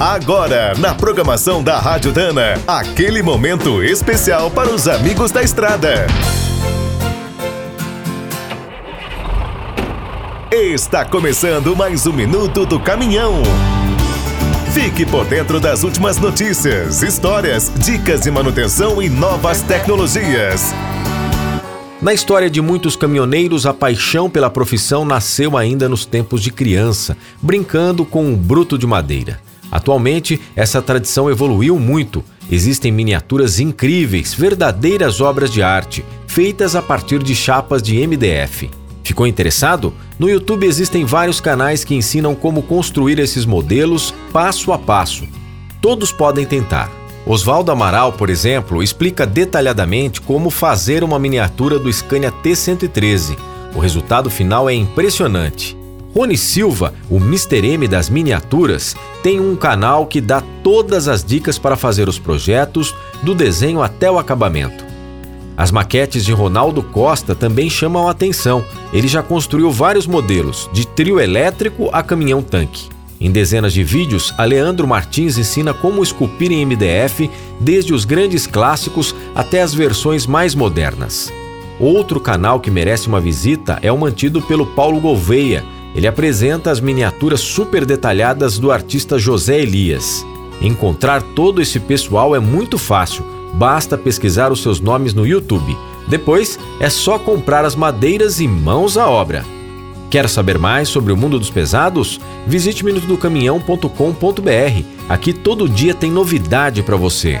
Agora, na programação da Rádio Dana, aquele momento especial para os amigos da estrada. Está começando mais um minuto do caminhão. Fique por dentro das últimas notícias, histórias, dicas de manutenção e novas tecnologias. Na história de muitos caminhoneiros, a paixão pela profissão nasceu ainda nos tempos de criança, brincando com um bruto de madeira. Atualmente, essa tradição evoluiu muito. Existem miniaturas incríveis, verdadeiras obras de arte, feitas a partir de chapas de MDF. Ficou interessado? No YouTube existem vários canais que ensinam como construir esses modelos passo a passo. Todos podem tentar. Oswaldo Amaral, por exemplo, explica detalhadamente como fazer uma miniatura do Scania T113. O resultado final é impressionante. Rony Silva, o Mr. M das miniaturas, tem um canal que dá todas as dicas para fazer os projetos, do desenho até o acabamento. As maquetes de Ronaldo Costa também chamam a atenção. Ele já construiu vários modelos, de trio elétrico a caminhão-tanque. Em dezenas de vídeos, Aleandro Martins ensina como esculpir em MDF, desde os grandes clássicos até as versões mais modernas. Outro canal que merece uma visita é o mantido pelo Paulo Gouveia. Ele apresenta as miniaturas super detalhadas do artista José Elias. Encontrar todo esse pessoal é muito fácil Basta pesquisar os seus nomes no YouTube. Depois é só comprar as madeiras e mãos à obra. Quer saber mais sobre o mundo dos pesados? Visite minutodocaminhão.com.br. Aqui todo dia tem novidade para você.